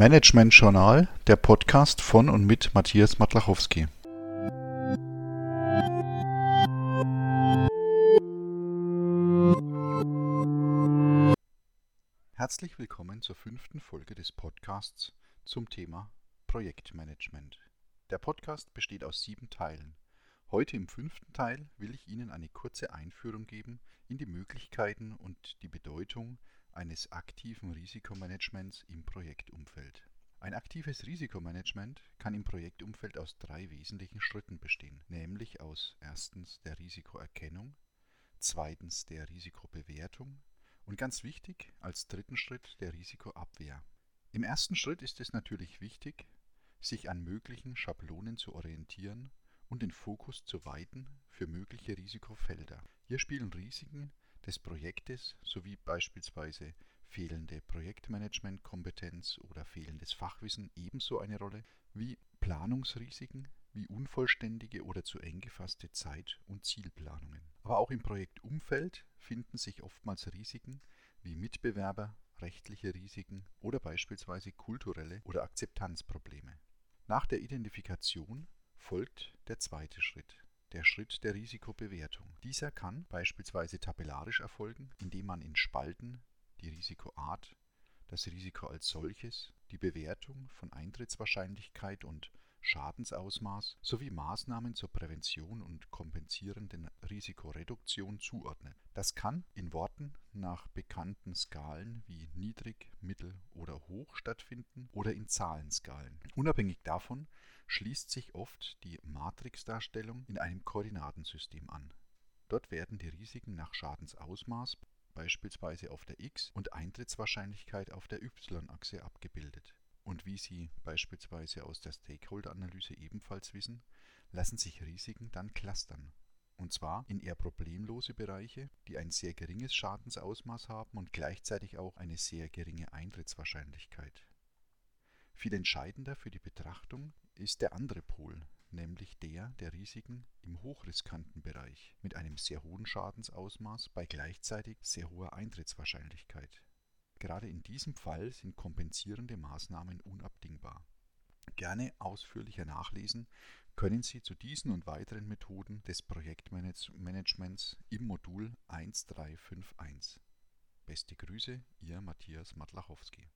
Management Journal, der Podcast von und mit Matthias Matlachowski. Herzlich willkommen zur fünften Folge des Podcasts zum Thema Projektmanagement. Der Podcast besteht aus sieben Teilen. Heute im fünften Teil will ich Ihnen eine kurze Einführung geben in die Möglichkeiten und die Bedeutung eines aktiven Risikomanagements im Projektumfeld. Ein aktives Risikomanagement kann im Projektumfeld aus drei wesentlichen Schritten bestehen, nämlich aus erstens der Risikoerkennung, zweitens der Risikobewertung und ganz wichtig als dritten Schritt der Risikoabwehr. Im ersten Schritt ist es natürlich wichtig, sich an möglichen Schablonen zu orientieren und den Fokus zu weiten für mögliche Risikofelder. Hier spielen Risiken des Projektes sowie beispielsweise fehlende Projektmanagementkompetenz oder fehlendes Fachwissen ebenso eine Rolle wie Planungsrisiken wie unvollständige oder zu eng gefasste Zeit- und Zielplanungen. Aber auch im Projektumfeld finden sich oftmals Risiken wie Mitbewerber, rechtliche Risiken oder beispielsweise kulturelle oder Akzeptanzprobleme. Nach der Identifikation folgt der zweite Schritt, der Schritt der Risikobewertung. Dieser kann beispielsweise tabellarisch erfolgen, indem man in Spalten die Risikoart, das Risiko als solches, die Bewertung von Eintrittswahrscheinlichkeit und Schadensausmaß sowie Maßnahmen zur Prävention und kompensierenden Risikoreduktion zuordnet. Das kann in Worten nach bekannten Skalen wie niedrig, mittel oder hoch stattfinden oder in Zahlenskalen. Unabhängig davon schließt sich oft die Matrixdarstellung in einem Koordinatensystem an. Dort werden die Risiken nach Schadensausmaß beispielsweise auf der x- und Eintrittswahrscheinlichkeit auf der y-Achse abgebildet. Und wie Sie beispielsweise aus der Stakeholder-Analyse ebenfalls wissen, lassen sich Risiken dann clustern. Und zwar in eher problemlose Bereiche, die ein sehr geringes Schadensausmaß haben und gleichzeitig auch eine sehr geringe Eintrittswahrscheinlichkeit. Viel entscheidender für die Betrachtung ist der andere Pol, nämlich der der Risiken im hochriskanten Bereich mit einem sehr hohen Schadensausmaß bei gleichzeitig sehr hoher Eintrittswahrscheinlichkeit. Gerade in diesem Fall sind kompensierende Maßnahmen unabdingbar. Gerne ausführlicher nachlesen können Sie zu diesen und weiteren Methoden des Projektmanagements im Modul 1351. Beste Grüße, Ihr Matthias Matlachowski.